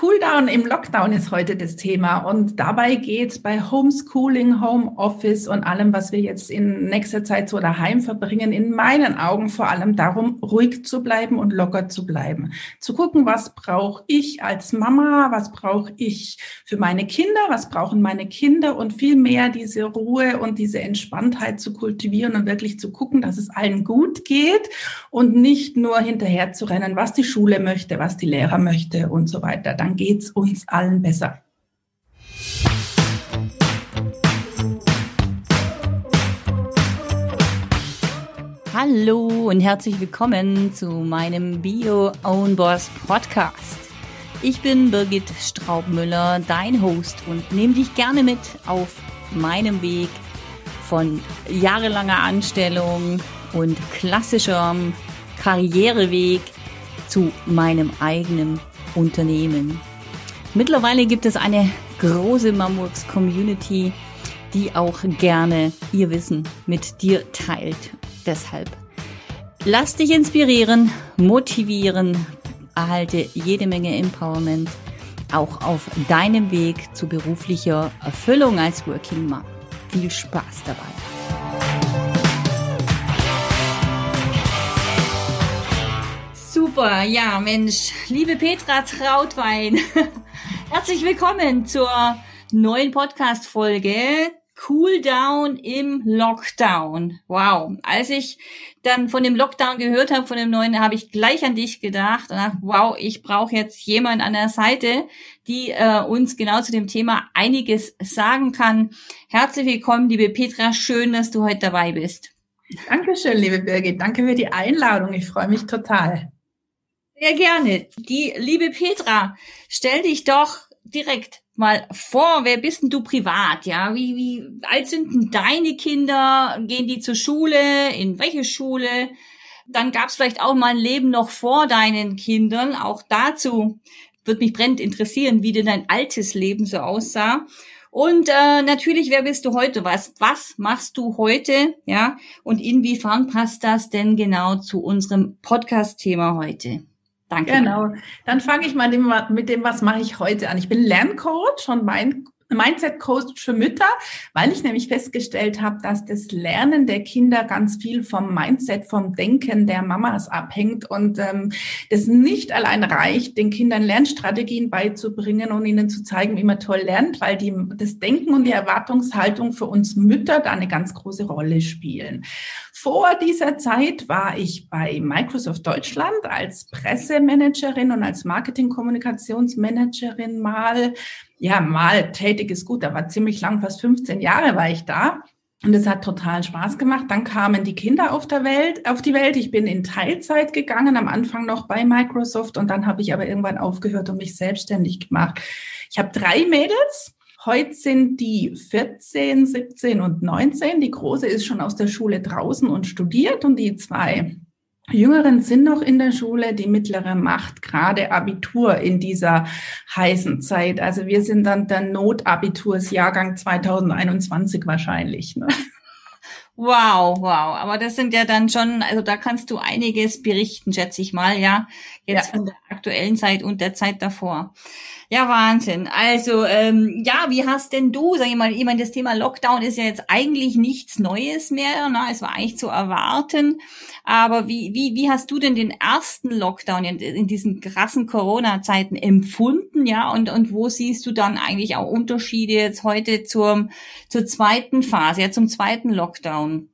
Cooldown im Lockdown ist heute das Thema und dabei geht es bei Homeschooling, Homeoffice und allem, was wir jetzt in nächster Zeit so daheim verbringen, in meinen Augen vor allem darum, ruhig zu bleiben und locker zu bleiben. Zu gucken, was brauche ich als Mama, was brauche ich für meine Kinder, was brauchen meine Kinder und viel mehr diese Ruhe und diese Entspanntheit zu kultivieren und wirklich zu gucken, dass es allen gut geht und nicht nur hinterher zu rennen, was die Schule möchte, was die Lehrer möchte und so weiter dann geht es uns allen besser. Hallo und herzlich willkommen zu meinem Bio Own Boss Podcast. Ich bin Birgit Straubmüller, dein Host und nehme dich gerne mit auf meinem Weg von jahrelanger Anstellung und klassischem Karriereweg zu meinem eigenen Unternehmen. Mittlerweile gibt es eine große Mamworks Community, die auch gerne ihr Wissen mit dir teilt. Deshalb lass dich inspirieren, motivieren, erhalte jede Menge Empowerment auch auf deinem Weg zu beruflicher Erfüllung als Working Mom. Viel Spaß dabei! Super, ja, Mensch, liebe Petra Trautwein, herzlich willkommen zur neuen Podcast-Folge Cool Down im Lockdown. Wow, als ich dann von dem Lockdown gehört habe, von dem neuen, habe ich gleich an dich gedacht und dachte, wow, ich brauche jetzt jemand an der Seite, die äh, uns genau zu dem Thema einiges sagen kann. Herzlich willkommen, liebe Petra, schön, dass du heute dabei bist. Dankeschön, liebe Birgit. Danke für die Einladung. Ich freue mich total. Sehr gerne. Die liebe Petra, stell dich doch direkt mal vor, wer bist denn du privat? Ja, wie, wie alt sind denn deine Kinder? Gehen die zur Schule? In welche Schule? Dann gab es vielleicht auch mal ein Leben noch vor deinen Kindern. Auch dazu wird mich brennend interessieren, wie denn dein altes Leben so aussah. Und äh, natürlich, wer bist du heute? Was, was machst du heute? Ja, und inwiefern passt das denn genau zu unserem Podcast-Thema heute? Danke. Genau. Dann fange ich mal mit dem, was mache ich heute an. Ich bin Lerncoach und mein Mindset Coach für Mütter, weil ich nämlich festgestellt habe, dass das Lernen der Kinder ganz viel vom Mindset, vom Denken der Mamas abhängt und ähm, das nicht allein reicht, den Kindern Lernstrategien beizubringen und ihnen zu zeigen, wie man toll lernt, weil die, das Denken und die Erwartungshaltung für uns Mütter da eine ganz große Rolle spielen. Vor dieser Zeit war ich bei Microsoft Deutschland als Pressemanagerin und als Marketing-Kommunikationsmanagerin mal, ja, mal tätig ist gut, da war ziemlich lang, fast 15 Jahre war ich da. Und es hat total Spaß gemacht. Dann kamen die Kinder auf der Welt, auf die Welt. Ich bin in Teilzeit gegangen, am Anfang noch bei Microsoft und dann habe ich aber irgendwann aufgehört und mich selbstständig gemacht. Ich habe drei Mädels Heute sind die 14, 17 und 19. Die große ist schon aus der Schule draußen und studiert und die zwei Jüngeren sind noch in der Schule, die mittlere macht gerade Abitur in dieser heißen Zeit. Also wir sind dann der Notabitursjahrgang 2021 wahrscheinlich. Ne? Wow, wow. Aber das sind ja dann schon, also da kannst du einiges berichten, schätze ich mal, ja. Jetzt ja. von der aktuellen Zeit und der Zeit davor. Ja, Wahnsinn. Also, ähm, ja, wie hast denn du, sag ich mal, ich meine, das Thema Lockdown ist ja jetzt eigentlich nichts Neues mehr, ne? es war eigentlich zu erwarten. Aber wie, wie, wie hast du denn den ersten Lockdown in, in diesen krassen Corona-Zeiten empfunden, ja? Und, und wo siehst du dann eigentlich auch Unterschiede jetzt heute zur, zur zweiten Phase, ja, zum zweiten Lockdown?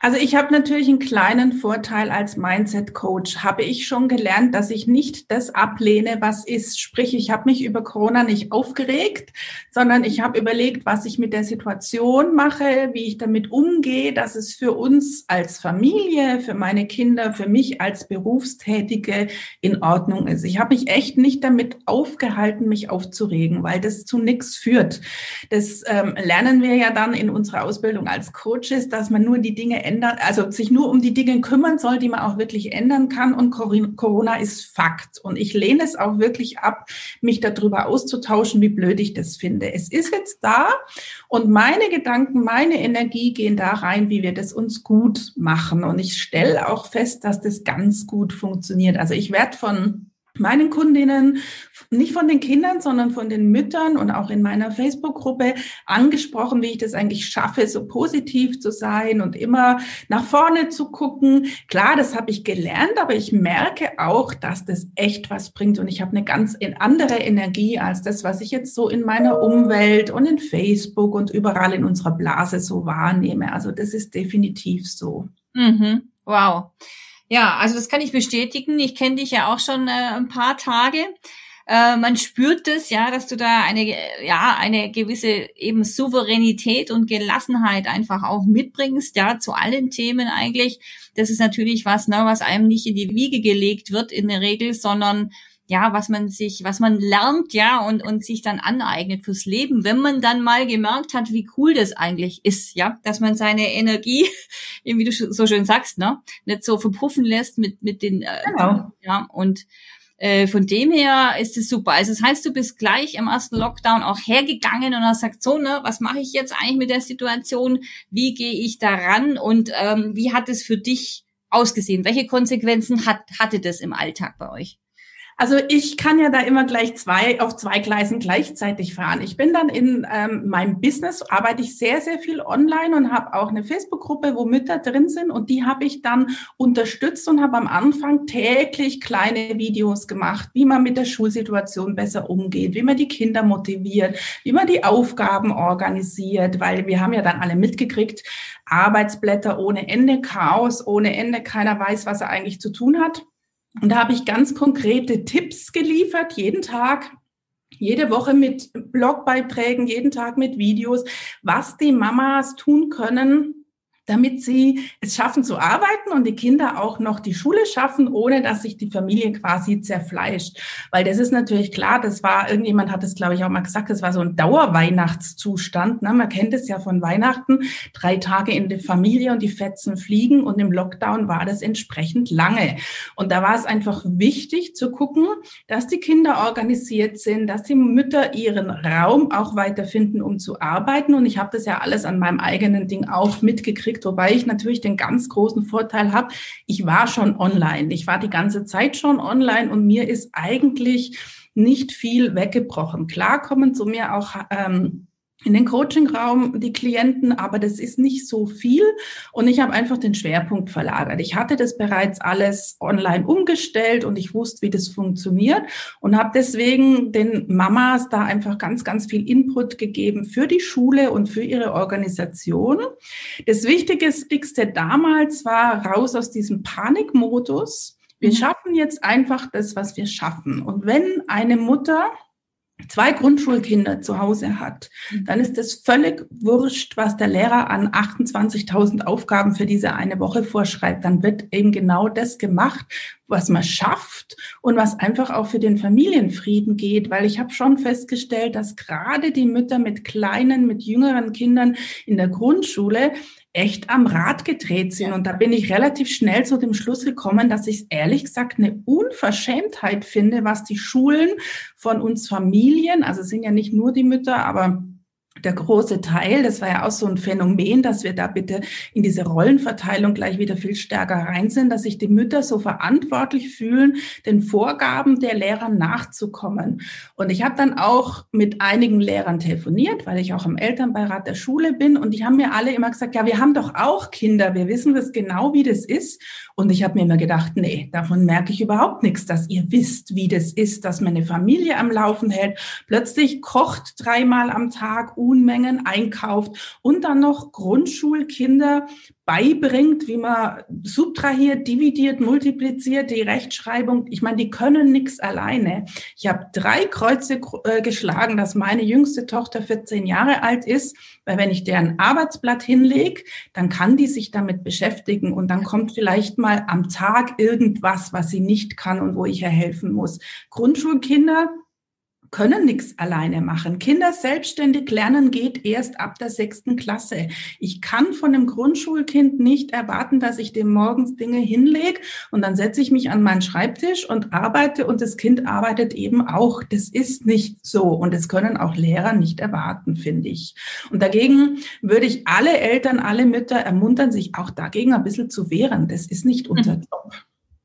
Also ich habe natürlich einen kleinen Vorteil als Mindset-Coach. Habe ich schon gelernt, dass ich nicht das ablehne, was ist. Sprich, ich habe mich über Corona nicht aufgeregt, sondern ich habe überlegt, was ich mit der Situation mache, wie ich damit umgehe, dass es für uns als Familie, für meine Kinder, für mich als Berufstätige in Ordnung ist. Ich habe mich echt nicht damit aufgehalten, mich aufzuregen, weil das zu nichts führt. Das ähm, lernen wir ja dann in unserer Ausbildung als Coaches, dass man nur die Dinge ändern, also sich nur um die Dinge kümmern soll, die man auch wirklich ändern kann. Und Corona ist Fakt. Und ich lehne es auch wirklich ab, mich darüber auszutauschen, wie blöd ich das finde. Es ist jetzt da und meine Gedanken, meine Energie gehen da rein, wie wir das uns gut machen. Und ich stelle auch fest, dass das ganz gut funktioniert. Also ich werde von meinen Kundinnen nicht von den Kindern, sondern von den Müttern und auch in meiner Facebook-Gruppe angesprochen, wie ich das eigentlich schaffe, so positiv zu sein und immer nach vorne zu gucken. Klar, das habe ich gelernt, aber ich merke auch, dass das echt was bringt und ich habe eine ganz andere Energie als das, was ich jetzt so in meiner Umwelt und in Facebook und überall in unserer Blase so wahrnehme. Also das ist definitiv so. Mhm. Wow. Ja, also das kann ich bestätigen. Ich kenne dich ja auch schon äh, ein paar Tage. Äh, man spürt es, ja, dass du da eine, ja, eine gewisse eben Souveränität und Gelassenheit einfach auch mitbringst, ja, zu allen Themen eigentlich. Das ist natürlich was, ne, was einem nicht in die Wiege gelegt wird in der Regel, sondern ja, was man sich, was man lernt, ja, und, und sich dann aneignet fürs Leben, wenn man dann mal gemerkt hat, wie cool das eigentlich ist, ja, dass man seine Energie, wie du so schön sagst, ne, nicht so verpuffen lässt mit, mit den, äh, genau. ja, und äh, von dem her ist es super. Also das heißt, du bist gleich im ersten Lockdown auch hergegangen und hast gesagt, so, ne, was mache ich jetzt eigentlich mit der Situation? Wie gehe ich daran? Und ähm, wie hat es für dich ausgesehen? Welche Konsequenzen hat, hatte das im Alltag bei euch? Also ich kann ja da immer gleich zwei auf zwei Gleisen gleichzeitig fahren. Ich bin dann in ähm, meinem Business, arbeite ich sehr, sehr viel online und habe auch eine Facebook-Gruppe, wo Mütter drin sind und die habe ich dann unterstützt und habe am Anfang täglich kleine Videos gemacht, wie man mit der Schulsituation besser umgeht, wie man die Kinder motiviert, wie man die Aufgaben organisiert, weil wir haben ja dann alle mitgekriegt, Arbeitsblätter ohne Ende, Chaos ohne Ende, keiner weiß, was er eigentlich zu tun hat. Und da habe ich ganz konkrete Tipps geliefert, jeden Tag, jede Woche mit Blogbeiträgen, jeden Tag mit Videos, was die Mamas tun können, damit sie es schaffen zu arbeiten und die Kinder auch noch die Schule schaffen, ohne dass sich die Familie quasi zerfleischt. Weil das ist natürlich klar, das war, irgendjemand hat es, glaube ich, auch mal gesagt, das war so ein Dauerweihnachtszustand. Ne? Man kennt es ja von Weihnachten, drei Tage in der Familie und die Fetzen fliegen und im Lockdown war das entsprechend lange. Und da war es einfach wichtig zu gucken, dass die Kinder organisiert sind, dass die Mütter ihren Raum auch weiterfinden, um zu arbeiten. Und ich habe das ja alles an meinem eigenen Ding auch mitgekriegt gekriegt, wobei ich natürlich den ganz großen Vorteil habe, ich war schon online. Ich war die ganze Zeit schon online und mir ist eigentlich nicht viel weggebrochen. Klar kommen zu mir auch ähm, in den Coachingraum die Klienten, aber das ist nicht so viel und ich habe einfach den Schwerpunkt verlagert. Ich hatte das bereits alles online umgestellt und ich wusste, wie das funktioniert und habe deswegen den Mamas da einfach ganz, ganz viel Input gegeben für die Schule und für ihre Organisation. Das Wichtigste damals war raus aus diesem Panikmodus. Wir mhm. schaffen jetzt einfach das, was wir schaffen. Und wenn eine Mutter zwei Grundschulkinder zu Hause hat, mhm. dann ist es völlig wurscht, was der Lehrer an 28.000 Aufgaben für diese eine Woche vorschreibt. Dann wird eben genau das gemacht, was man schafft und was einfach auch für den Familienfrieden geht, weil ich habe schon festgestellt, dass gerade die Mütter mit kleinen, mit jüngeren Kindern in der Grundschule echt am Rad gedreht sind. Und da bin ich relativ schnell zu dem Schluss gekommen, dass ich es ehrlich gesagt eine Unverschämtheit finde, was die Schulen von uns Familien, also es sind ja nicht nur die Mütter, aber der große Teil, das war ja auch so ein Phänomen, dass wir da bitte in diese Rollenverteilung gleich wieder viel stärker rein sind, dass sich die Mütter so verantwortlich fühlen, den Vorgaben der Lehrer nachzukommen. Und ich habe dann auch mit einigen Lehrern telefoniert, weil ich auch im Elternbeirat der Schule bin und die haben mir alle immer gesagt, ja, wir haben doch auch Kinder, wir wissen das genau, wie das ist. Und ich habe mir immer gedacht, nee, davon merke ich überhaupt nichts, dass ihr wisst, wie das ist, dass man eine Familie am Laufen hält, plötzlich kocht dreimal am Tag, Unmengen einkauft und dann noch Grundschulkinder beibringt, wie man subtrahiert, dividiert, multipliziert, die Rechtschreibung. Ich meine, die können nichts alleine. Ich habe drei Kreuze äh, geschlagen, dass meine jüngste Tochter 14 Jahre alt ist, weil wenn ich deren Arbeitsblatt hinlege, dann kann die sich damit beschäftigen und dann kommt vielleicht mal am Tag irgendwas, was sie nicht kann und wo ich ihr helfen muss. Grundschulkinder können nichts alleine machen. Kinder selbstständig lernen geht erst ab der sechsten Klasse. Ich kann von einem Grundschulkind nicht erwarten, dass ich dem morgens Dinge hinlege und dann setze ich mich an meinen Schreibtisch und arbeite und das Kind arbeitet eben auch. Das ist nicht so und das können auch Lehrer nicht erwarten, finde ich. Und dagegen würde ich alle Eltern, alle Mütter ermuntern, sich auch dagegen ein bisschen zu wehren. Das ist nicht unser mhm. Job.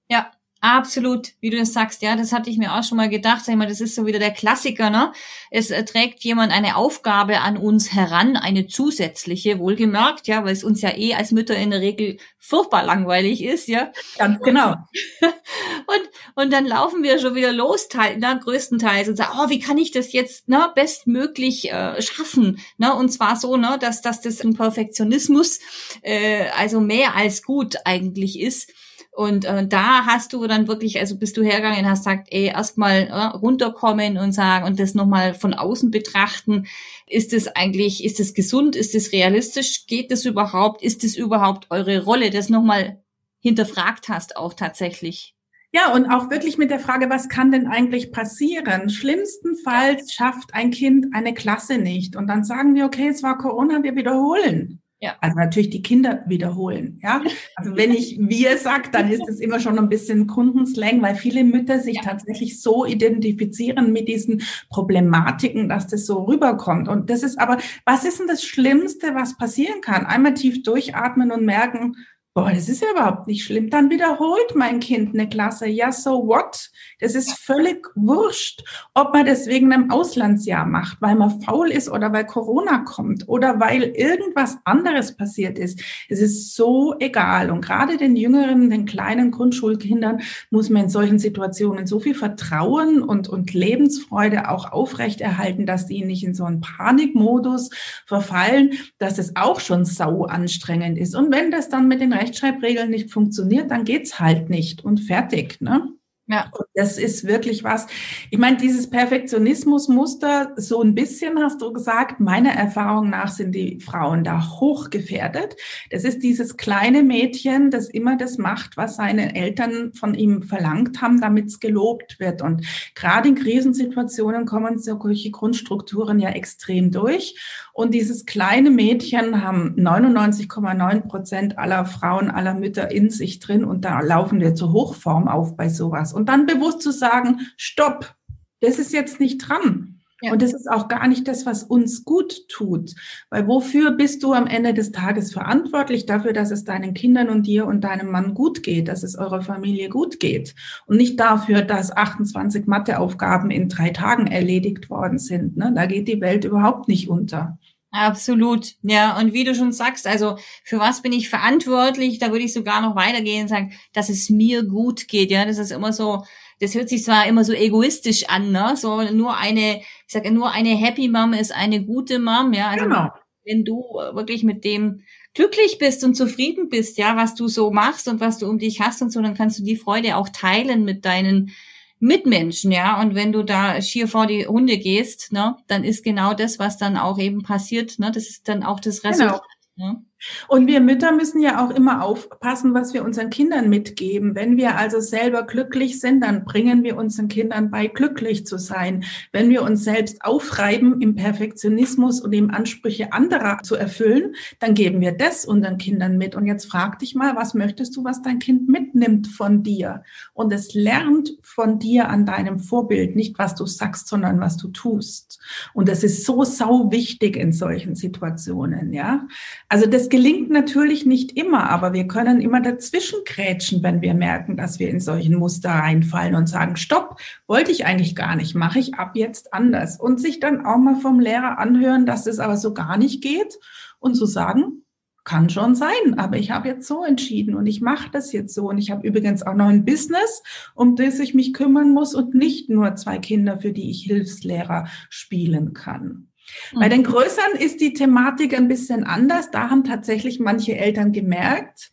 Ja, Absolut, wie du das sagst, ja, das hatte ich mir auch schon mal gedacht. Sag ich mal, das ist so wieder der Klassiker, ne? Es äh, trägt jemand eine Aufgabe an uns heran, eine zusätzliche, wohlgemerkt, ja, weil es uns ja eh als Mütter in der Regel furchtbar langweilig ist, ja. Ganz genau. und, und dann laufen wir schon wieder los, ne, größtenteils, und sagen, oh, wie kann ich das jetzt ne, bestmöglich äh, schaffen? Ne? Und zwar so, ne, dass, dass das ein Perfektionismus äh, also mehr als gut eigentlich ist. Und äh, da hast du dann wirklich, also bist du hergegangen und hast gesagt, ey, erstmal äh, runterkommen und sagen und das nochmal von außen betrachten. Ist es eigentlich, ist es gesund, ist es realistisch, geht es überhaupt, ist es überhaupt eure Rolle, das nochmal hinterfragt hast auch tatsächlich? Ja, und auch wirklich mit der Frage, was kann denn eigentlich passieren? Schlimmstenfalls schafft ein Kind eine Klasse nicht. Und dann sagen wir, okay, es war Corona, wir wiederholen. Ja. Also natürlich die Kinder wiederholen. Ja, also wenn ich wir sag, dann ist es immer schon ein bisschen Kundenslang, weil viele Mütter sich ja. tatsächlich so identifizieren mit diesen Problematiken, dass das so rüberkommt. Und das ist aber, was ist denn das Schlimmste, was passieren kann? Einmal tief durchatmen und merken, boah, das ist ja überhaupt nicht schlimm. Dann wiederholt mein Kind eine Klasse. Ja, so what? Das ist völlig wurscht, ob man das wegen einem Auslandsjahr macht, weil man faul ist oder weil Corona kommt oder weil irgendwas anderes passiert ist. Es ist so egal. Und gerade den jüngeren, den kleinen Grundschulkindern muss man in solchen Situationen so viel Vertrauen und, und Lebensfreude auch aufrechterhalten, dass die nicht in so einen Panikmodus verfallen, dass es auch schon sau anstrengend ist. Und wenn das dann mit den Rechtschreibregeln nicht funktioniert, dann geht's halt nicht und fertig. Ne? Ja. Und das ist wirklich was. Ich meine, dieses Perfektionismusmuster, so ein bisschen hast du gesagt, meiner Erfahrung nach sind die Frauen da hochgefährdet. Das ist dieses kleine Mädchen, das immer das macht, was seine Eltern von ihm verlangt haben, damit es gelobt wird. Und gerade in Krisensituationen kommen solche Grundstrukturen ja extrem durch. Und dieses kleine Mädchen haben 99,9 Prozent aller Frauen, aller Mütter in sich drin. Und da laufen wir zur Hochform auf bei sowas. Und dann bewusst zu sagen, stopp, das ist jetzt nicht dran. Ja. Und das ist auch gar nicht das, was uns gut tut. Weil wofür bist du am Ende des Tages verantwortlich? Dafür, dass es deinen Kindern und dir und deinem Mann gut geht, dass es eurer Familie gut geht. Und nicht dafür, dass 28 Matheaufgaben in drei Tagen erledigt worden sind. Ne? Da geht die Welt überhaupt nicht unter. Absolut, ja. Und wie du schon sagst, also für was bin ich verantwortlich? Da würde ich sogar noch weitergehen und sagen, dass es mir gut geht. Ja, das ist immer so. Das hört sich zwar immer so egoistisch an, ne? So nur eine, ich sage nur eine Happy Mom ist eine gute Mom. Ja, also genau. wenn du wirklich mit dem glücklich bist und zufrieden bist, ja, was du so machst und was du um dich hast und so, dann kannst du die Freude auch teilen mit deinen Mitmenschen, ja. Und wenn du da schier vor die Hunde gehst, ne, dann ist genau das, was dann auch eben passiert, ne, das ist dann auch das genau. Resultat. Genau. Ne? Und wir Mütter müssen ja auch immer aufpassen, was wir unseren Kindern mitgeben. Wenn wir also selber glücklich sind, dann bringen wir unseren Kindern bei, glücklich zu sein. Wenn wir uns selbst aufreiben im Perfektionismus und im Ansprüche anderer zu erfüllen, dann geben wir das unseren Kindern mit. Und jetzt frag dich mal, was möchtest du, was dein Kind mitnimmt von dir? Und es lernt von dir an deinem Vorbild, nicht was du sagst, sondern was du tust. Und das ist so sau wichtig in solchen Situationen, ja. Also das gelingt natürlich nicht immer, aber wir können immer dazwischen grätschen, wenn wir merken, dass wir in solchen Muster reinfallen und sagen, stopp, wollte ich eigentlich gar nicht, mache ich ab jetzt anders. Und sich dann auch mal vom Lehrer anhören, dass es aber so gar nicht geht und zu so sagen, kann schon sein, aber ich habe jetzt so entschieden und ich mache das jetzt so. Und ich habe übrigens auch noch ein Business, um das ich mich kümmern muss und nicht nur zwei Kinder, für die ich Hilfslehrer spielen kann. Bei den mhm. Größeren ist die Thematik ein bisschen anders. Da haben tatsächlich manche Eltern gemerkt,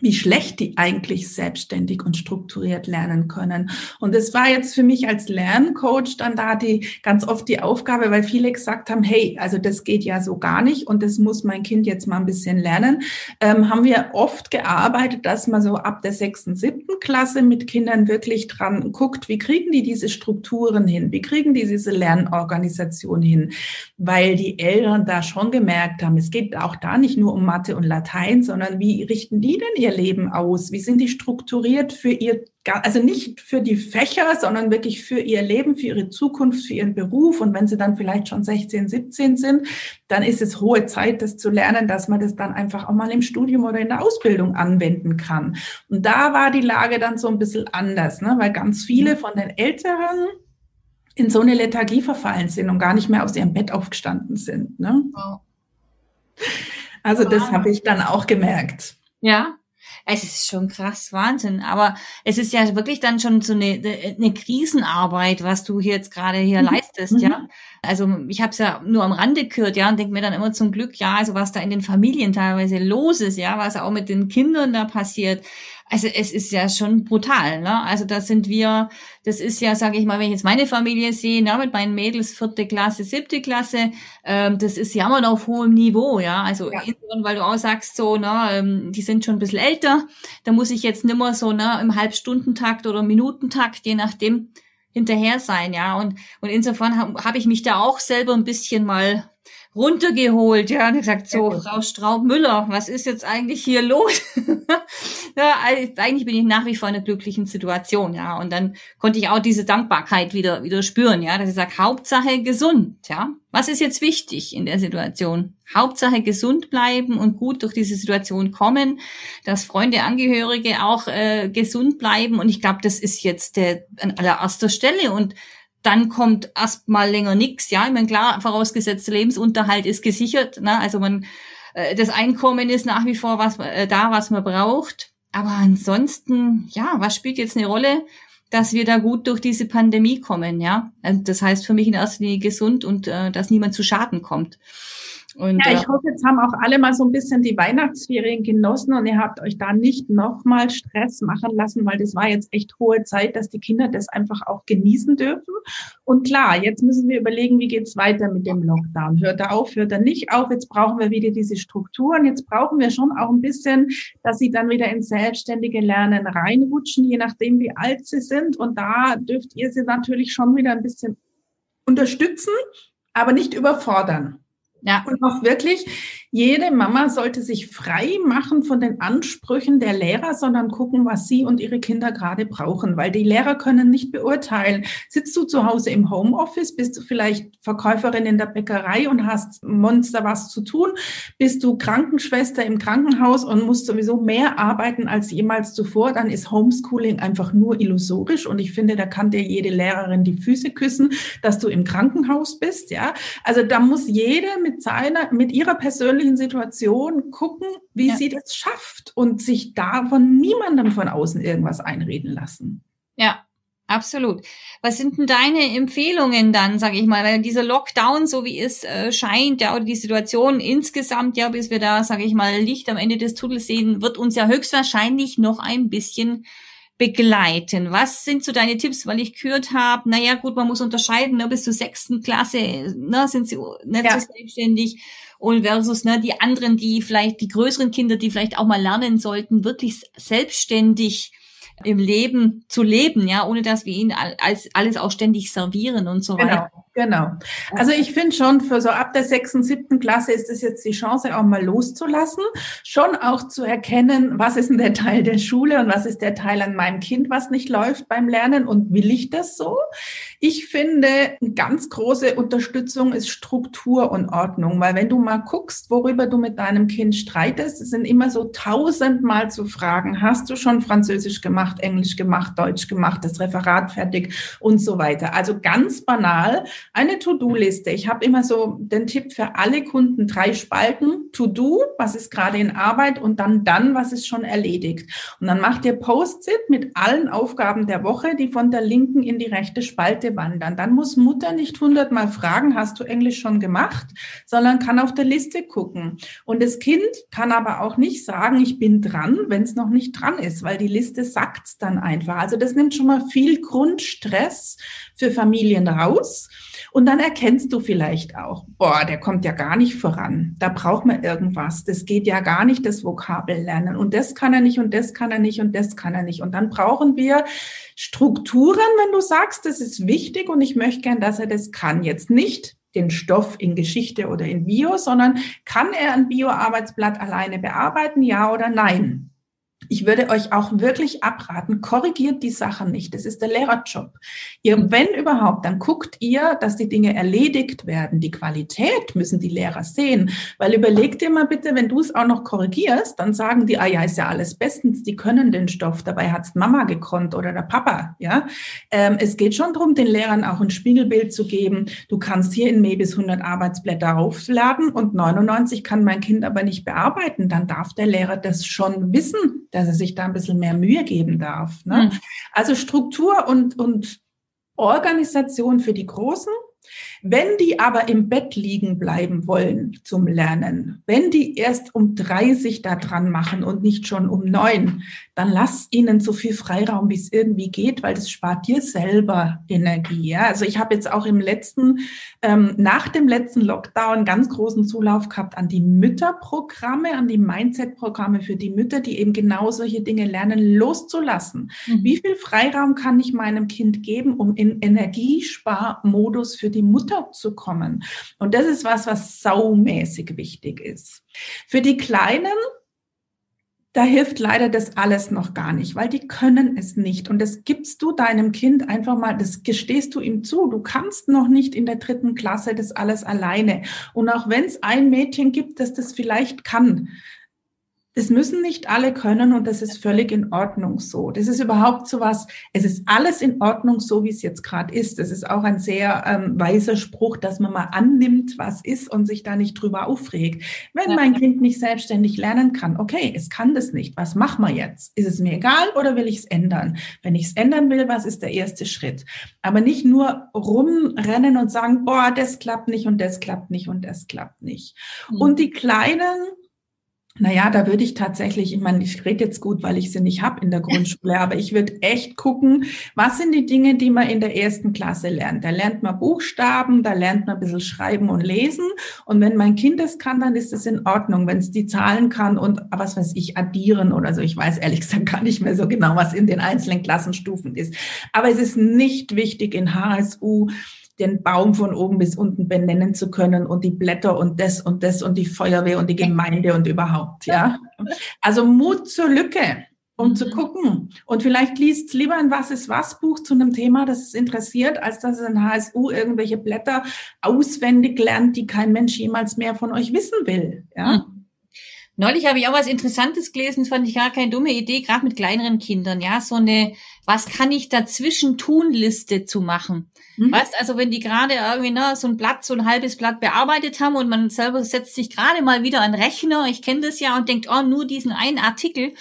wie schlecht die eigentlich selbstständig und strukturiert lernen können. Und es war jetzt für mich als Lerncoach dann da die ganz oft die Aufgabe, weil viele gesagt haben, hey, also das geht ja so gar nicht und das muss mein Kind jetzt mal ein bisschen lernen, ähm, haben wir oft gearbeitet, dass man so ab der sechsten, siebten Klasse mit Kindern wirklich dran guckt, wie kriegen die diese Strukturen hin, wie kriegen die diese Lernorganisation hin, weil die Eltern da schon gemerkt haben, es geht auch da nicht nur um Mathe und Latein, sondern wie richten die denn ihr ihr Leben aus? Wie sind die strukturiert für ihr, also nicht für die Fächer, sondern wirklich für ihr Leben, für ihre Zukunft, für ihren Beruf? Und wenn sie dann vielleicht schon 16, 17 sind, dann ist es hohe Zeit, das zu lernen, dass man das dann einfach auch mal im Studium oder in der Ausbildung anwenden kann. Und da war die Lage dann so ein bisschen anders, ne? weil ganz viele von den Älteren in so eine Lethargie verfallen sind und gar nicht mehr aus ihrem Bett aufgestanden sind. Ne? Wow. Also das habe ich dann auch gemerkt. Ja, es ist schon krass, Wahnsinn. Aber es ist ja wirklich dann schon so eine, eine Krisenarbeit, was du hier jetzt gerade hier mhm. leistest, mhm. ja. Also ich habe es ja nur am Rande gehört, ja, und denke mir dann immer zum Glück, ja, also was da in den Familien teilweise los ist, ja, was auch mit den Kindern da passiert. Also es ist ja schon brutal, ne? Also da sind wir, das ist ja, sage ich mal, wenn ich jetzt meine Familie sehe, ne, mit meinen Mädels vierte Klasse, siebte Klasse, ähm, das ist ja immer noch auf hohem Niveau, ja. Also ja. weil du auch sagst so, ne, ähm, die sind schon ein bisschen älter, da muss ich jetzt nimmer so ne, im Halbstundentakt oder Minutentakt, je nachdem, hinterher sein, ja. Und, und insofern habe hab ich mich da auch selber ein bisschen mal runtergeholt, ja, und gesagt, so, Frau Straub-Müller, was ist jetzt eigentlich hier los? ja, eigentlich bin ich nach wie vor in einer glücklichen Situation, ja, und dann konnte ich auch diese Dankbarkeit wieder, wieder spüren, ja, dass ich sage, Hauptsache gesund, ja. Was ist jetzt wichtig in der Situation? Hauptsache gesund bleiben und gut durch diese Situation kommen, dass Freunde, Angehörige auch äh, gesund bleiben und ich glaube, das ist jetzt der, an allererster Stelle und dann kommt erstmal länger nichts. Ja, ich meine, klar, vorausgesetzt Lebensunterhalt ist gesichert. Ne? Also man, äh, das Einkommen ist nach wie vor was äh, da, was man braucht. Aber ansonsten, ja, was spielt jetzt eine Rolle, dass wir da gut durch diese Pandemie kommen? Ja, das heißt für mich in erster Linie gesund und äh, dass niemand zu Schaden kommt. Und, ja, ich äh, hoffe, jetzt haben auch alle mal so ein bisschen die Weihnachtsferien genossen und ihr habt euch da nicht nochmal Stress machen lassen, weil das war jetzt echt hohe Zeit, dass die Kinder das einfach auch genießen dürfen. Und klar, jetzt müssen wir überlegen, wie geht's weiter mit dem Lockdown? Hört er auf, hört er nicht auf? Jetzt brauchen wir wieder diese Strukturen. Jetzt brauchen wir schon auch ein bisschen, dass sie dann wieder ins selbstständige Lernen reinrutschen, je nachdem, wie alt sie sind. Und da dürft ihr sie natürlich schon wieder ein bisschen unterstützen, aber nicht überfordern. Ja. Und auch wirklich, jede Mama sollte sich frei machen von den Ansprüchen der Lehrer, sondern gucken, was sie und ihre Kinder gerade brauchen, weil die Lehrer können nicht beurteilen. Sitzt du zu Hause im Homeoffice, bist du vielleicht Verkäuferin in der Bäckerei und hast Monster was zu tun, bist du Krankenschwester im Krankenhaus und musst sowieso mehr arbeiten als jemals zuvor, dann ist Homeschooling einfach nur illusorisch und ich finde, da kann dir jede Lehrerin die Füße küssen, dass du im Krankenhaus bist, ja. Also da muss jede mit seiner, mit ihrer persönlichen persönlichen Situation gucken, wie ja. sie das schafft und sich da von niemandem von außen irgendwas einreden lassen. Ja, Absolut. Was sind denn deine Empfehlungen dann, sage ich mal, weil dieser Lockdown, so wie es äh, scheint, ja, oder die Situation insgesamt, ja, bis wir da, sage ich mal, Licht am Ende des Tunnels sehen, wird uns ja höchstwahrscheinlich noch ein bisschen begleiten. Was sind so deine Tipps, weil ich gehört habe, naja, gut, man muss unterscheiden, ne, bis zur sechsten Klasse ne, sind sie nicht ja. so selbstständig und versus ne, die anderen, die vielleicht, die größeren Kinder, die vielleicht auch mal lernen sollten, wirklich selbstständig im Leben zu leben, ja, ohne dass wir ihnen als alles auch ständig servieren und so genau, weiter. Genau. Also ich finde schon, für so ab der sechsten, siebten Klasse ist es jetzt die Chance, auch mal loszulassen, schon auch zu erkennen, was ist denn der Teil der Schule und was ist der Teil an meinem Kind, was nicht läuft beim Lernen und will ich das so? Ich finde, eine ganz große Unterstützung ist Struktur und Ordnung, weil wenn du mal guckst, worüber du mit deinem Kind streitest, es sind immer so tausendmal zu fragen, hast du schon Französisch gemacht, Englisch gemacht, Deutsch gemacht, das Referat fertig und so weiter. Also ganz banal, eine To-Do-Liste. Ich habe immer so den Tipp für alle Kunden, drei Spalten. To-Do, was ist gerade in Arbeit und dann dann, was ist schon erledigt. Und dann macht ihr Post-it mit allen Aufgaben der Woche, die von der linken in die rechte Spalte wandern. Dann muss Mutter nicht hundertmal fragen, hast du Englisch schon gemacht, sondern kann auf der Liste gucken. Und das Kind kann aber auch nicht sagen, ich bin dran, wenn es noch nicht dran ist, weil die Liste sagt dann einfach. Also das nimmt schon mal viel Grundstress für Familien raus. Und dann erkennst du vielleicht auch, boah, der kommt ja gar nicht voran. Da braucht man irgendwas. Das geht ja gar nicht, das Vokabel lernen. Und das kann er nicht und das kann er nicht und das kann er nicht. Und dann brauchen wir Strukturen, wenn du sagst, das ist wichtig und ich möchte gern, dass er das kann. Jetzt nicht den Stoff in Geschichte oder in Bio, sondern kann er ein Bio-Arbeitsblatt alleine bearbeiten, ja oder nein? Ich würde euch auch wirklich abraten, korrigiert die Sachen nicht. Das ist der Lehrerjob. Ihr, wenn überhaupt, dann guckt ihr, dass die Dinge erledigt werden. Die Qualität müssen die Lehrer sehen. Weil überleg dir mal bitte, wenn du es auch noch korrigierst, dann sagen die, ah ja, ist ja alles bestens, die können den Stoff. Dabei hat's Mama gekonnt oder der Papa. Ja, ähm, Es geht schon darum, den Lehrern auch ein Spiegelbild zu geben. Du kannst hier in Mebis 100 Arbeitsblätter aufladen und 99 kann mein Kind aber nicht bearbeiten. Dann darf der Lehrer das schon wissen dass er sich da ein bisschen mehr Mühe geben darf. Ne? Mhm. Also Struktur und, und Organisation für die Großen wenn die aber im Bett liegen bleiben wollen zum Lernen, wenn die erst um drei sich da dran machen und nicht schon um neun, dann lass ihnen so viel Freiraum, wie es irgendwie geht, weil das spart dir selber Energie. Ja? Also ich habe jetzt auch im letzten, ähm, nach dem letzten Lockdown ganz großen Zulauf gehabt an die Mütterprogramme, an die Mindset-Programme für die Mütter, die eben genau solche Dinge lernen, loszulassen. Mhm. Wie viel Freiraum kann ich meinem Kind geben, um in Energiesparmodus für die Mutter runterzukommen. Und das ist was, was saumäßig wichtig ist. Für die Kleinen, da hilft leider das alles noch gar nicht, weil die können es nicht. Und das gibst du deinem Kind einfach mal, das gestehst du ihm zu. Du kannst noch nicht in der dritten Klasse das alles alleine. Und auch wenn es ein Mädchen gibt, das das vielleicht kann, das müssen nicht alle können und das ist völlig in Ordnung so. Das ist überhaupt so was, es ist alles in Ordnung so, wie es jetzt gerade ist. Das ist auch ein sehr ähm, weiser Spruch, dass man mal annimmt, was ist und sich da nicht drüber aufregt. Wenn ja. mein Kind nicht selbstständig lernen kann, okay, es kann das nicht, was machen wir jetzt? Ist es mir egal oder will ich es ändern? Wenn ich es ändern will, was ist der erste Schritt? Aber nicht nur rumrennen und sagen, boah, das klappt nicht und das klappt nicht und das klappt nicht. Mhm. Und die Kleinen, naja, da würde ich tatsächlich, ich meine, ich rede jetzt gut, weil ich sie nicht habe in der Grundschule, aber ich würde echt gucken, was sind die Dinge, die man in der ersten Klasse lernt. Da lernt man Buchstaben, da lernt man ein bisschen schreiben und lesen. Und wenn mein Kind das kann, dann ist das in Ordnung. Wenn es die Zahlen kann und was weiß ich, addieren oder so. Ich weiß ehrlich gesagt gar nicht mehr so genau, was in den einzelnen Klassenstufen ist. Aber es ist nicht wichtig in HSU, den Baum von oben bis unten benennen zu können und die Blätter und das und das und die Feuerwehr und die Gemeinde und überhaupt, ja. Also Mut zur Lücke, um mhm. zu gucken. Und vielleicht liest lieber ein Was ist was Buch zu einem Thema, das es interessiert, als dass es ein HSU irgendwelche Blätter auswendig lernt, die kein Mensch jemals mehr von euch wissen will, ja. Mhm. Neulich habe ich auch was Interessantes gelesen, fand ich gar keine dumme Idee, gerade mit kleineren Kindern, ja, so eine, was kann ich dazwischen tun Liste zu machen. Mhm. Weißt, also wenn die gerade irgendwie ne, so ein Blatt, so ein halbes Blatt bearbeitet haben und man selber setzt sich gerade mal wieder an Rechner, ich kenne das ja und denkt, oh, nur diesen einen Artikel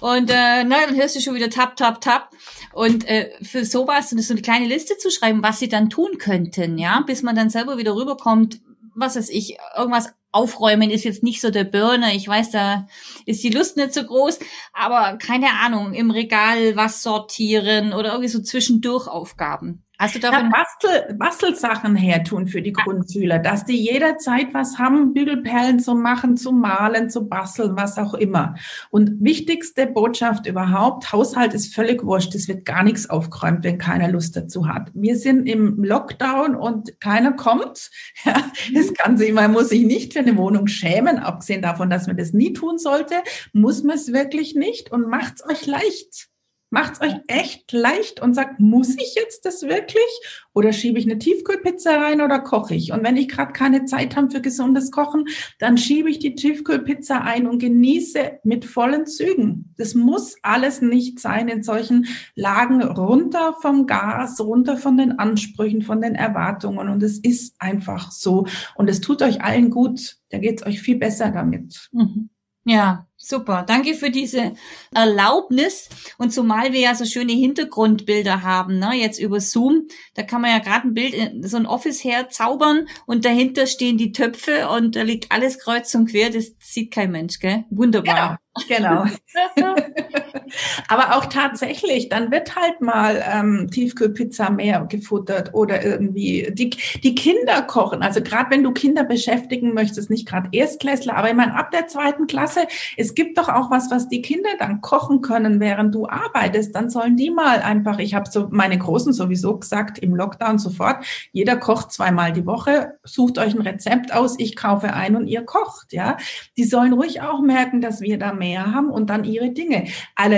und äh, ne, dann hörst du schon wieder tap, tap, tap. Und äh, für sowas so eine kleine Liste zu schreiben, was sie dann tun könnten, ja, bis man dann selber wieder rüberkommt, was weiß ich, irgendwas Aufräumen ist jetzt nicht so der Burner. Ich weiß, da ist die Lust nicht so groß, aber keine Ahnung, im Regal was sortieren oder irgendwie so zwischendurch Aufgaben. Hast du davon Bastel, Bastelsachen hertun für die Grundschüler, dass die jederzeit was haben, Bügelperlen zu machen, zu malen, zu basteln, was auch immer. Und wichtigste Botschaft überhaupt, Haushalt ist völlig wurscht. Es wird gar nichts aufgeräumt, wenn keiner Lust dazu hat. Wir sind im Lockdown und keiner kommt. Ja, das Ganze, man muss sich nicht für eine Wohnung schämen, abgesehen davon, dass man das nie tun sollte, muss man es wirklich nicht und macht's euch leicht. Macht's euch echt leicht und sagt, muss ich jetzt das wirklich? Oder schiebe ich eine Tiefkühlpizza rein oder koche ich? Und wenn ich gerade keine Zeit habe für gesundes Kochen, dann schiebe ich die Tiefkühlpizza ein und genieße mit vollen Zügen. Das muss alles nicht sein in solchen Lagen runter vom Gas, runter von den Ansprüchen, von den Erwartungen. Und es ist einfach so. Und es tut euch allen gut. Da geht's euch viel besser damit. Mhm. Ja, super. Danke für diese Erlaubnis. Und zumal wir ja so schöne Hintergrundbilder haben, ne, jetzt über Zoom, da kann man ja gerade ein Bild, in so ein Office herzaubern und dahinter stehen die Töpfe und da liegt alles kreuz und quer. Das sieht kein Mensch, gell? Wunderbar. Genau. genau. Aber auch tatsächlich, dann wird halt mal ähm, Tiefkühlpizza mehr gefuttert oder irgendwie die, die Kinder kochen. Also gerade wenn du Kinder beschäftigen möchtest, nicht gerade Erstklässler, aber ich meine, ab der zweiten Klasse, es gibt doch auch was, was die Kinder dann kochen können, während du arbeitest. Dann sollen die mal einfach, ich habe so meine Großen sowieso gesagt, im Lockdown sofort, jeder kocht zweimal die Woche, sucht euch ein Rezept aus, ich kaufe ein und ihr kocht, ja. Die sollen ruhig auch merken, dass wir da mehr haben und dann ihre Dinge.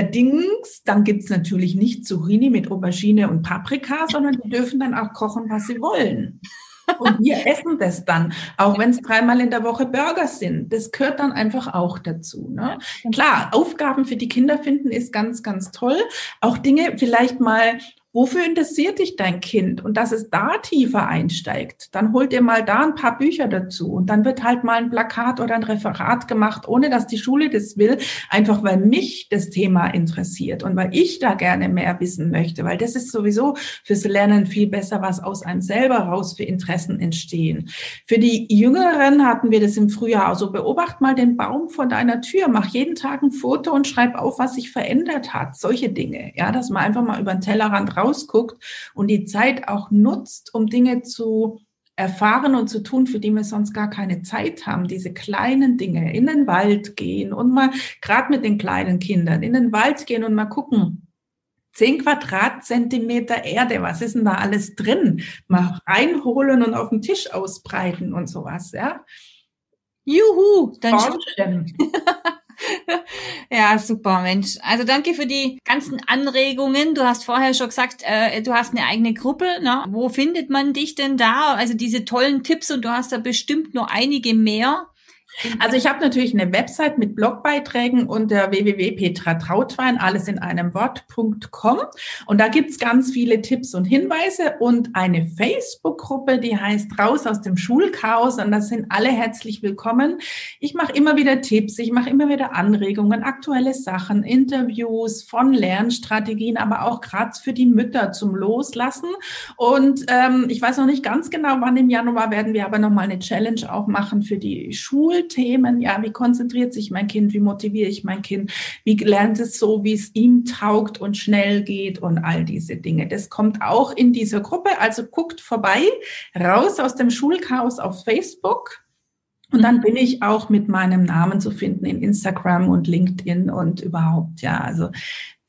Allerdings, dann gibt's natürlich nicht Zucchini mit Aubergine und Paprika, sondern die dürfen dann auch kochen, was sie wollen. Und wir essen das dann, auch wenn es dreimal in der Woche Burger sind. Das gehört dann einfach auch dazu. Ne? Klar, Aufgaben für die Kinder finden ist ganz, ganz toll. Auch Dinge vielleicht mal Wofür interessiert dich dein Kind? Und dass es da tiefer einsteigt, dann holt ihr mal da ein paar Bücher dazu und dann wird halt mal ein Plakat oder ein Referat gemacht, ohne dass die Schule das will, einfach weil mich das Thema interessiert und weil ich da gerne mehr wissen möchte, weil das ist sowieso fürs Lernen viel besser, was aus einem selber raus für Interessen entstehen. Für die Jüngeren hatten wir das im Frühjahr, also beobacht mal den Baum vor deiner Tür, mach jeden Tag ein Foto und schreib auf, was sich verändert hat. Solche Dinge, ja, dass man einfach mal über den Tellerrand rausguckt und die Zeit auch nutzt, um Dinge zu erfahren und zu tun, für die wir sonst gar keine Zeit haben. Diese kleinen Dinge, in den Wald gehen und mal, gerade mit den kleinen Kindern, in den Wald gehen und mal gucken, zehn Quadratzentimeter Erde, was ist denn da alles drin? Mal reinholen und auf den Tisch ausbreiten und sowas, ja. Juhu, dann ja, super, Mensch. Also danke für die ganzen Anregungen. Du hast vorher schon gesagt, äh, du hast eine eigene Gruppe. Ne? Wo findet man dich denn da? Also diese tollen Tipps und du hast da bestimmt noch einige mehr. Also ich habe natürlich eine Website mit Blogbeiträgen unter www.petratrautwein, alles in einem Wort.com. Und da gibt's ganz viele Tipps und Hinweise und eine Facebook-Gruppe, die heißt Raus aus dem Schulchaos. Und das sind alle herzlich willkommen. Ich mache immer wieder Tipps, ich mache immer wieder Anregungen, aktuelle Sachen, Interviews von Lernstrategien, aber auch gerade für die Mütter zum Loslassen. Und ähm, ich weiß noch nicht ganz genau, wann im Januar werden wir aber nochmal eine Challenge auch machen für die Schul Themen. Ja, wie konzentriert sich mein Kind? Wie motiviere ich mein Kind? Wie lernt es so, wie es ihm taugt und schnell geht und all diese Dinge. Das kommt auch in dieser Gruppe. Also guckt vorbei, raus aus dem Schulchaos auf Facebook. Und dann bin ich auch mit meinem Namen zu finden in Instagram und LinkedIn und überhaupt, ja. Also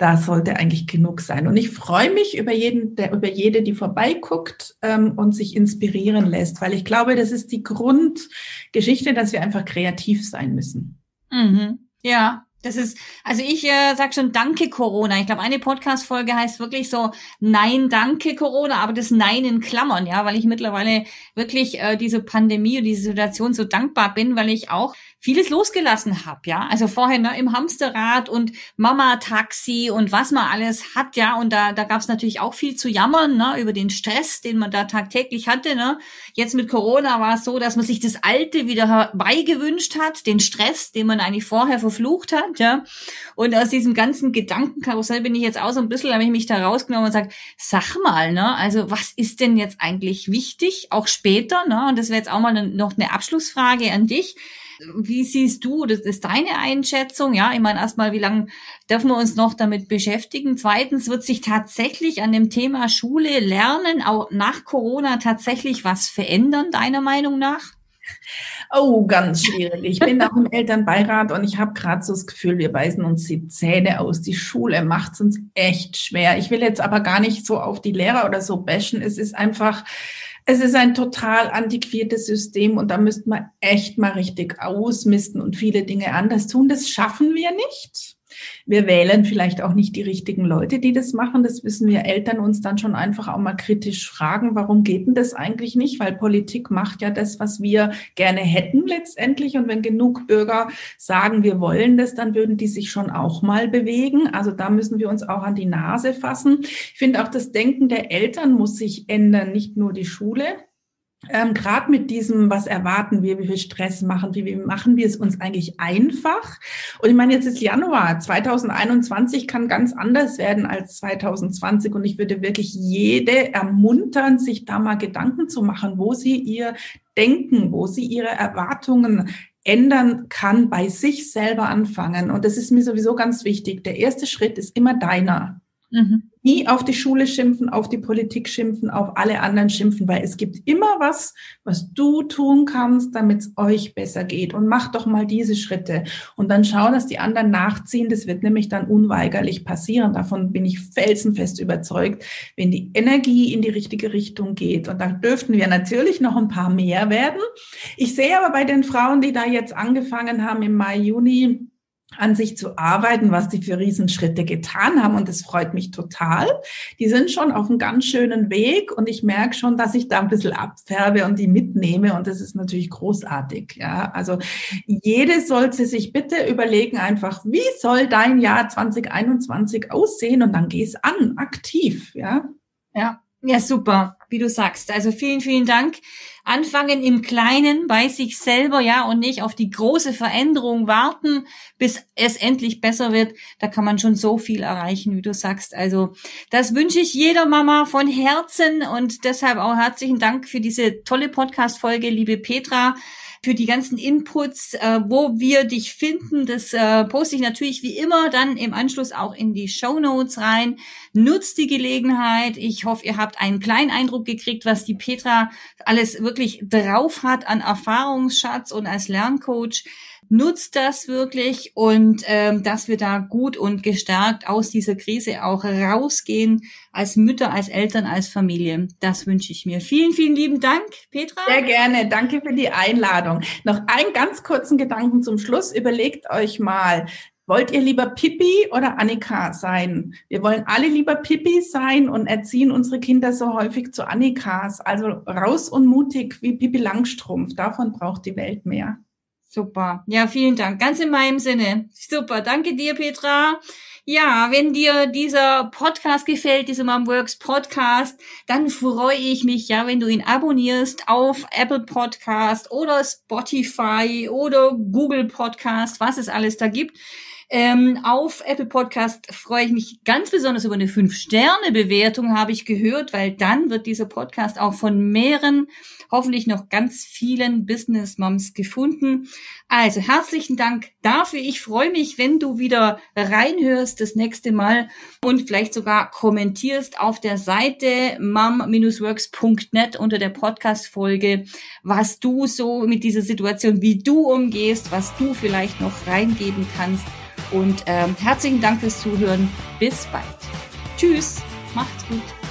da sollte eigentlich genug sein. Und ich freue mich über jeden, der, über jede, die vorbeiguckt ähm, und sich inspirieren lässt, weil ich glaube, das ist die Grundgeschichte, dass wir einfach kreativ sein müssen. Mhm. Ja, das ist, also ich äh, sag schon Danke Corona. Ich glaube, eine Podcast-Folge heißt wirklich so Nein, danke Corona, aber das Nein in Klammern, ja, weil ich mittlerweile wirklich äh, diese Pandemie und diese Situation so dankbar bin, weil ich auch vieles losgelassen habe, ja. Also vorher ne, im Hamsterrad und Mama-Taxi und was man alles hat, ja. Und da, da gab es natürlich auch viel zu jammern, ne, über den Stress, den man da tagtäglich hatte. Ne. Jetzt mit Corona war es so, dass man sich das Alte wieder herbeigewünscht hat, den Stress, den man eigentlich vorher verflucht hat, ja. Und aus diesem ganzen Gedankenkarussell bin ich jetzt auch so ein bisschen, habe ich mich da rausgenommen und gesagt, sag mal, ne, also was ist denn jetzt eigentlich wichtig, auch später, ne? Und das wäre jetzt auch mal noch eine Abschlussfrage an dich wie siehst du, das ist deine Einschätzung? Ja, ich meine erstmal, wie lange dürfen wir uns noch damit beschäftigen? Zweitens, wird sich tatsächlich an dem Thema Schule, Lernen auch nach Corona tatsächlich was verändern, deiner Meinung nach? Oh, ganz schwierig. Ich bin auch im Elternbeirat und ich habe gerade so das Gefühl, wir beißen uns die Zähne aus. Die Schule macht es uns echt schwer. Ich will jetzt aber gar nicht so auf die Lehrer oder so bashen. Es ist einfach, es ist ein total antiquiertes System und da müsste man echt mal richtig ausmisten und viele Dinge anders tun. Das schaffen wir nicht. Wir wählen vielleicht auch nicht die richtigen Leute, die das machen. Das wissen wir Eltern uns dann schon einfach auch mal kritisch fragen, warum geht denn das eigentlich nicht? Weil Politik macht ja das, was wir gerne hätten letztendlich. Und wenn genug Bürger sagen, wir wollen das, dann würden die sich schon auch mal bewegen. Also da müssen wir uns auch an die Nase fassen. Ich finde auch das Denken der Eltern muss sich ändern, nicht nur die Schule. Ähm, Gerade mit diesem, was erwarten wir, wie viel Stress machen wir, wie machen wir es uns eigentlich einfach? Und ich meine, jetzt ist Januar, 2021 kann ganz anders werden als 2020 und ich würde wirklich jede ermuntern, sich da mal Gedanken zu machen, wo sie ihr Denken, wo sie ihre Erwartungen ändern kann, bei sich selber anfangen. Und das ist mir sowieso ganz wichtig. Der erste Schritt ist immer deiner. Mhm. Nie auf die Schule schimpfen, auf die Politik schimpfen, auf alle anderen schimpfen, weil es gibt immer was, was du tun kannst, damit es euch besser geht. Und mach doch mal diese Schritte. Und dann schau, dass die anderen nachziehen. Das wird nämlich dann unweigerlich passieren. Davon bin ich felsenfest überzeugt, wenn die Energie in die richtige Richtung geht. Und da dürften wir natürlich noch ein paar mehr werden. Ich sehe aber bei den Frauen, die da jetzt angefangen haben im Mai, Juni, an sich zu arbeiten, was die für Riesenschritte getan haben. Und das freut mich total. Die sind schon auf einem ganz schönen Weg und ich merke schon, dass ich da ein bisschen abfärbe und die mitnehme. Und das ist natürlich großartig. Ja, also jede sollte sich bitte überlegen einfach, wie soll dein Jahr 2021 aussehen? Und dann geh es an, aktiv. Ja. Ja. Ja, super, wie du sagst. Also vielen, vielen Dank. Anfangen im Kleinen bei sich selber, ja, und nicht auf die große Veränderung warten, bis es endlich besser wird. Da kann man schon so viel erreichen, wie du sagst. Also das wünsche ich jeder Mama von Herzen und deshalb auch herzlichen Dank für diese tolle Podcast-Folge, liebe Petra für die ganzen Inputs, äh, wo wir dich finden. Das äh, poste ich natürlich wie immer dann im Anschluss auch in die Show Notes rein. Nutzt die Gelegenheit. Ich hoffe, ihr habt einen kleinen Eindruck gekriegt, was die Petra alles wirklich drauf hat an Erfahrungsschatz und als Lerncoach nutzt das wirklich und ähm, dass wir da gut und gestärkt aus dieser Krise auch rausgehen, als Mütter, als Eltern, als Familie. Das wünsche ich mir. Vielen, vielen lieben Dank, Petra. Sehr gerne. Danke für die Einladung. Noch einen ganz kurzen Gedanken zum Schluss. Überlegt euch mal, Wollt ihr lieber Pippi oder Annika sein? Wir wollen alle lieber Pippi sein und erziehen unsere Kinder so häufig zu Annikas. Also raus und mutig wie Pippi Langstrumpf. Davon braucht die Welt mehr. Super. Ja, vielen Dank. Ganz in meinem Sinne. Super. Danke dir, Petra. Ja, wenn dir dieser Podcast gefällt, dieser Momworks Podcast, dann freue ich mich ja, wenn du ihn abonnierst auf Apple Podcast oder Spotify oder Google Podcast, was es alles da gibt. Ähm, auf Apple Podcast freue ich mich ganz besonders über eine 5-Sterne-Bewertung, habe ich gehört, weil dann wird dieser Podcast auch von mehreren, hoffentlich noch ganz vielen Business Moms gefunden. Also herzlichen Dank dafür. Ich freue mich, wenn du wieder reinhörst das nächste Mal und vielleicht sogar kommentierst auf der Seite mom-works.net unter der Podcast-Folge, was du so mit dieser Situation, wie du umgehst, was du vielleicht noch reingeben kannst. Und ähm, herzlichen Dank fürs Zuhören. Bis bald. Tschüss. Macht's gut.